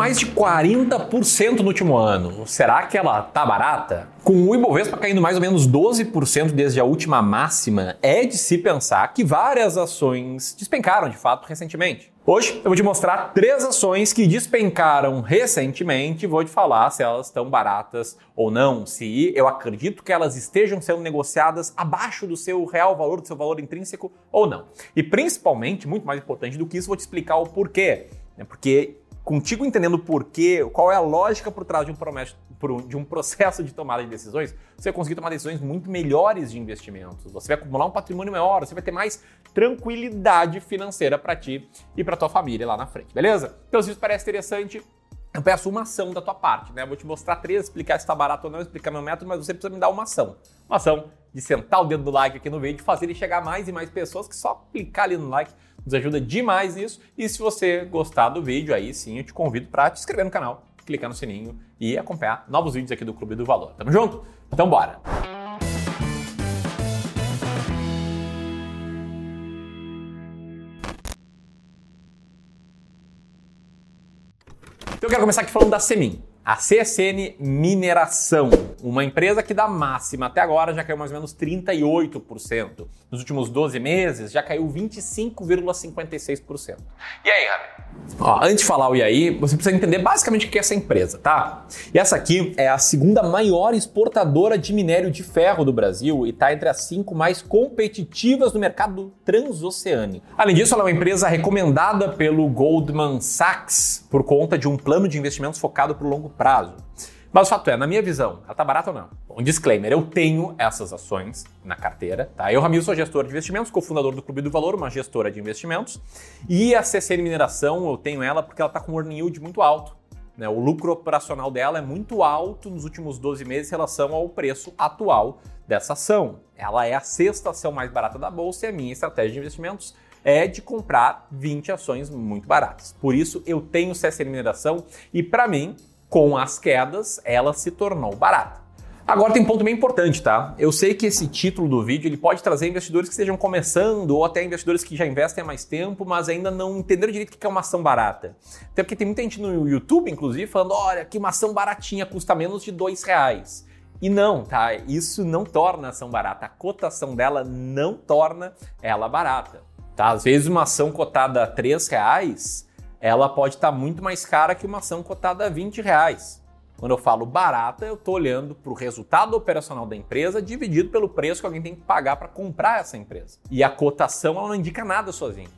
mais de 40% no último ano. Será que ela tá barata? Com o Ibovespa caindo mais ou menos 12% desde a última máxima, é de se pensar que várias ações despencaram de fato recentemente. Hoje eu vou te mostrar três ações que despencaram recentemente e vou te falar se elas estão baratas ou não, se eu acredito que elas estejam sendo negociadas abaixo do seu real valor, do seu valor intrínseco ou não. E principalmente, muito mais importante do que isso, vou te explicar o porquê. Né? Porque contigo entendendo o porquê, qual é a lógica por trás de um, de um processo de tomada de decisões, você vai conseguir tomar decisões muito melhores de investimentos. Você vai acumular um patrimônio maior, você vai ter mais tranquilidade financeira para ti e para tua família lá na frente, beleza? Então, se isso parece interessante, eu peço uma ação da tua parte, né? Eu vou te mostrar três, explicar se está barato ou não, explicar meu método, mas você precisa me dar uma ação. Uma ação de sentar o dedo do like aqui no vídeo, fazer ele chegar a mais e mais pessoas, que só clicar ali no like nos ajuda demais isso. E se você gostar do vídeo, aí sim eu te convido para te inscrever no canal, clicar no sininho e acompanhar novos vídeos aqui do Clube do Valor. Tamo junto? Então bora! Então eu quero começar aqui falando da Semin. A CSN Mineração, uma empresa que da máxima até agora já caiu mais ou menos 38%. Nos últimos 12 meses já caiu 25,56%. E aí, Rami? Ó, antes de falar o e aí, você precisa entender basicamente o que é essa empresa, tá? E essa aqui é a segunda maior exportadora de minério de ferro do Brasil e está entre as cinco mais competitivas no mercado transoceânico. Além disso, ela é uma empresa recomendada pelo Goldman Sachs por conta de um plano de investimentos focado para o longo prazo. Mas o fato é, na minha visão, ela tá barata ou não? Um disclaimer, eu tenho essas ações na carteira, tá? Eu, Ramiro, sou gestor de investimentos, cofundador do Clube do Valor, uma gestora de investimentos. E a CCN Mineração, eu tenho ela porque ela tá com um earning yield muito alto. Né? O lucro operacional dela é muito alto nos últimos 12 meses em relação ao preço atual dessa ação. Ela é a sexta ação mais barata da bolsa e a minha estratégia de investimentos é de comprar 20 ações muito baratas. Por isso eu tenho CSN Mineração e para mim com as quedas, ela se tornou barata. Agora tem um ponto bem importante, tá? Eu sei que esse título do vídeo ele pode trazer investidores que estejam começando ou até investidores que já investem há mais tempo, mas ainda não entenderam direito o que é uma ação barata. Até porque tem muita gente no YouTube, inclusive, falando: olha, que uma ação baratinha custa menos de dois reais. E não, tá? Isso não torna a ação barata. A cotação dela não torna ela barata. Tá? Às vezes uma ação cotada a três reais ela pode estar tá muito mais cara que uma ação cotada a 20 reais. Quando eu falo barata, eu estou olhando para o resultado operacional da empresa dividido pelo preço que alguém tem que pagar para comprar essa empresa. E a cotação ela não indica nada sozinha.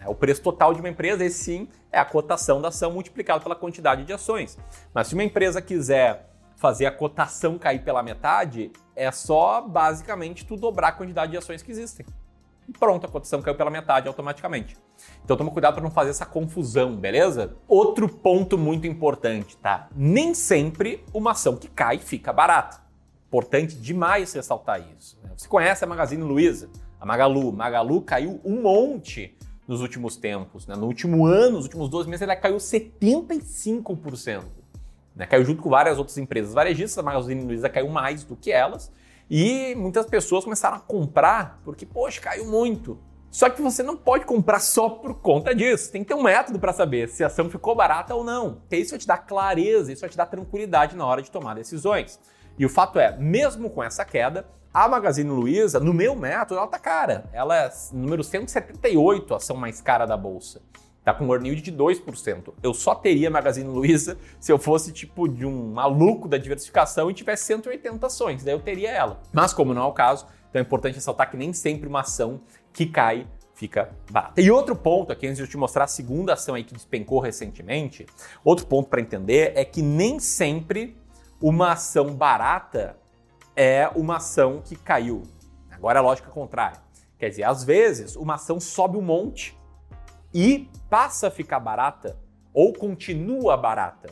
É o preço total de uma empresa, esse sim, é a cotação da ação multiplicado pela quantidade de ações. Mas se uma empresa quiser fazer a cotação cair pela metade, é só basicamente tu dobrar a quantidade de ações que existem e pronto, a cotação caiu pela metade automaticamente. Então toma cuidado para não fazer essa confusão, beleza? Outro ponto muito importante, tá? Nem sempre uma ação que cai fica barata. Importante demais ressaltar isso. Né? Você conhece a Magazine Luiza, a Magalu. Magalu caiu um monte nos últimos tempos. Né? No último ano, nos últimos 12 meses, ela caiu 75%. Né? Caiu junto com várias outras empresas varejistas. A Magazine Luiza caiu mais do que elas. E muitas pessoas começaram a comprar porque, poxa, caiu muito. Só que você não pode comprar só por conta disso. Tem que ter um método para saber se a ação ficou barata ou não. Porque isso vai te dar clareza, isso vai te dar tranquilidade na hora de tomar decisões. E o fato é, mesmo com essa queda, a Magazine Luiza, no meu método, ela tá cara. Ela é número 178, a ação mais cara da bolsa. Tá com um earn de 2%. Eu só teria Magazine Luiza se eu fosse tipo de um maluco da diversificação e tivesse 180 ações, daí eu teria ela. Mas como não é o caso, então é importante ressaltar que nem sempre uma ação que cai fica barata. E outro ponto aqui, antes de eu te mostrar a segunda ação aí que despencou recentemente, outro ponto para entender é que nem sempre uma ação barata é uma ação que caiu. Agora é a lógica contrária. Quer dizer, às vezes uma ação sobe um monte e passa a ficar barata ou continua barata.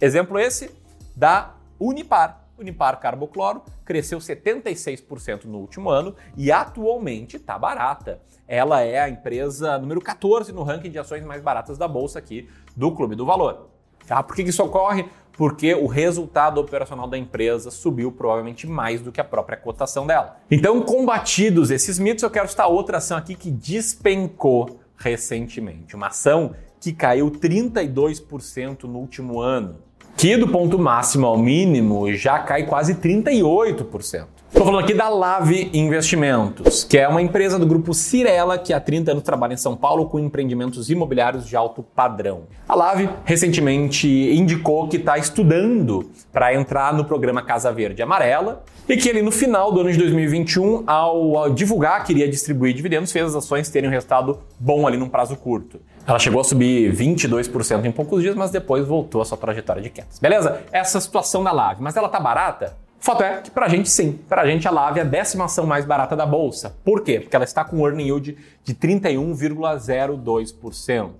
Exemplo esse da Unipar. Unipar Carbocloro cresceu 76% no último ano e atualmente está barata. Ela é a empresa número 14 no ranking de ações mais baratas da bolsa aqui do Clube do Valor. Tá? Por que isso ocorre? Porque o resultado operacional da empresa subiu provavelmente mais do que a própria cotação dela. Então, combatidos esses mitos, eu quero citar outra ação aqui que despencou recentemente. Uma ação que caiu 32% no último ano, que do ponto máximo ao mínimo já cai quase 38%. Estou falando aqui da Lave Investimentos, que é uma empresa do grupo Cirela que há 30 anos trabalha em São Paulo com empreendimentos imobiliários de alto padrão. A Lave recentemente indicou que está estudando para entrar no programa Casa Verde Amarela e que ele no final do ano de 2021, ao divulgar que iria distribuir dividendos, fez as ações terem um resultado bom ali num prazo curto. Ela chegou a subir 22% em poucos dias, mas depois voltou a sua trajetória de quedas. Beleza? Essa é a situação da Lave. Mas ela tá barata? Fato é que pra gente sim, pra gente a Lave é a décima ação mais barata da bolsa. Por quê? Porque ela está com um earning yield de 31,02%.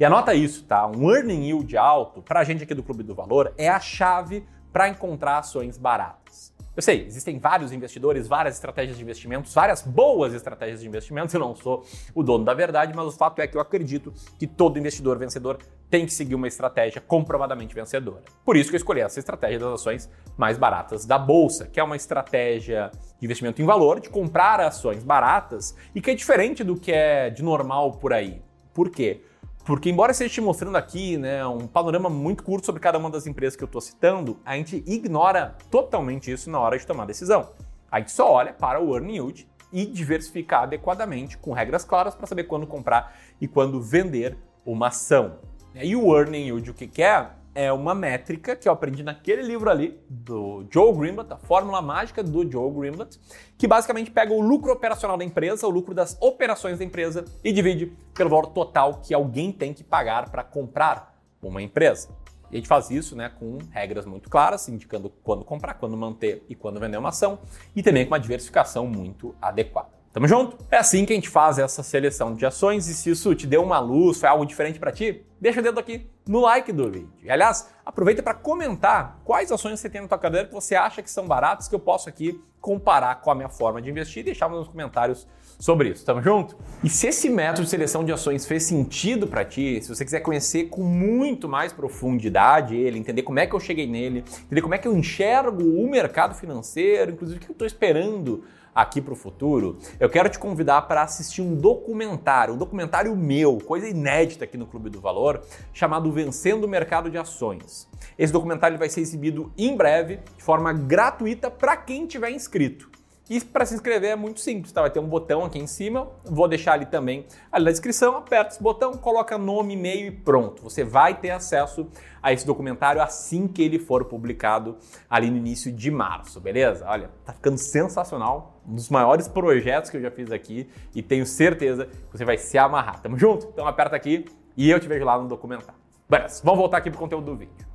E anota isso, tá? Um earning yield alto, pra gente aqui do Clube do Valor, é a chave para encontrar ações baratas. Eu sei, existem vários investidores, várias estratégias de investimentos, várias boas estratégias de investimentos. Eu não sou o dono da verdade, mas o fato é que eu acredito que todo investidor vencedor tem que seguir uma estratégia comprovadamente vencedora. Por isso que eu escolhi essa estratégia das ações mais baratas da bolsa, que é uma estratégia de investimento em valor, de comprar ações baratas e que é diferente do que é de normal por aí. Por quê? Porque, embora esteja te mostrando aqui né, um panorama muito curto sobre cada uma das empresas que eu estou citando, a gente ignora totalmente isso na hora de tomar decisão. A gente só olha para o earning yield e diversificar adequadamente, com regras claras para saber quando comprar e quando vender uma ação. E o earning yield, o que, que é? É uma métrica que eu aprendi naquele livro ali do Joe Greenblatt, a fórmula mágica do Joe Greenblatt, que basicamente pega o lucro operacional da empresa, o lucro das operações da empresa e divide pelo valor total que alguém tem que pagar para comprar uma empresa. E a gente faz isso né, com regras muito claras, indicando quando comprar, quando manter e quando vender uma ação, e também com uma diversificação muito adequada. Tamo junto? É assim que a gente faz essa seleção de ações e se isso te deu uma luz, foi algo diferente para ti, deixa o dedo aqui no like do vídeo. E aliás, aproveita para comentar quais ações você tem na tua cadeira que você acha que são baratas que eu posso aqui comparar com a minha forma de investir e deixar nos comentários sobre isso. Tamo junto? E se esse método de seleção de ações fez sentido para ti, se você quiser conhecer com muito mais profundidade ele, entender como é que eu cheguei nele, entender como é que eu enxergo o mercado financeiro, inclusive o que eu estou esperando aqui para o futuro, eu quero te convidar para assistir um documentário, um documentário meu, coisa inédita aqui no Clube do Valor, chamado Vencendo o Mercado de Ações. Esse documentário vai ser exibido em breve, de forma gratuita, para quem tiver inscrito. E para se inscrever é muito simples, tá? Vai ter um botão aqui em cima, vou deixar ali também ali na descrição, aperta esse botão, coloca nome, e-mail e pronto. Você vai ter acesso a esse documentário assim que ele for publicado ali no início de março, beleza? Olha, tá ficando sensacional, um dos maiores projetos que eu já fiz aqui e tenho certeza que você vai se amarrar. Tamo junto? Então aperta aqui e eu te vejo lá no documentário. Beleza, vamos voltar aqui pro conteúdo do vídeo.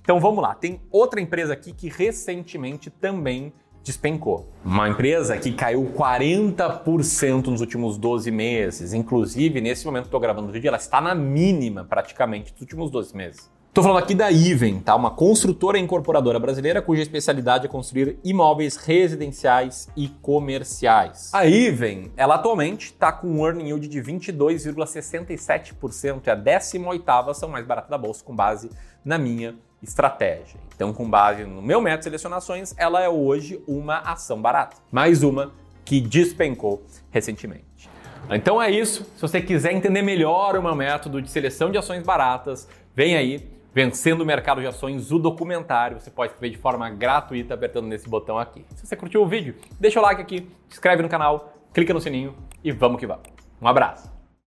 Então vamos lá, tem outra empresa aqui que recentemente também despencou. Uma empresa que caiu 40% nos últimos 12 meses. Inclusive, nesse momento que estou gravando o vídeo, ela está na mínima praticamente dos últimos 12 meses. Estou falando aqui da Iven, tá? uma construtora incorporadora brasileira cuja especialidade é construir imóveis residenciais e comerciais. A Iven, ela atualmente está com um earning yield de 22,67%, é a 18ª ação mais barata da bolsa com base na minha estratégia. Então, com base no meu método de selecionações, ela é hoje uma ação barata. Mais uma que despencou recentemente. Então é isso. Se você quiser entender melhor o meu método de seleção de ações baratas, vem aí, Vencendo o Mercado de Ações, o documentário. Você pode ver de forma gratuita apertando nesse botão aqui. Se você curtiu o vídeo, deixa o like aqui, se inscreve no canal, clica no sininho e vamos que vamos. Um abraço!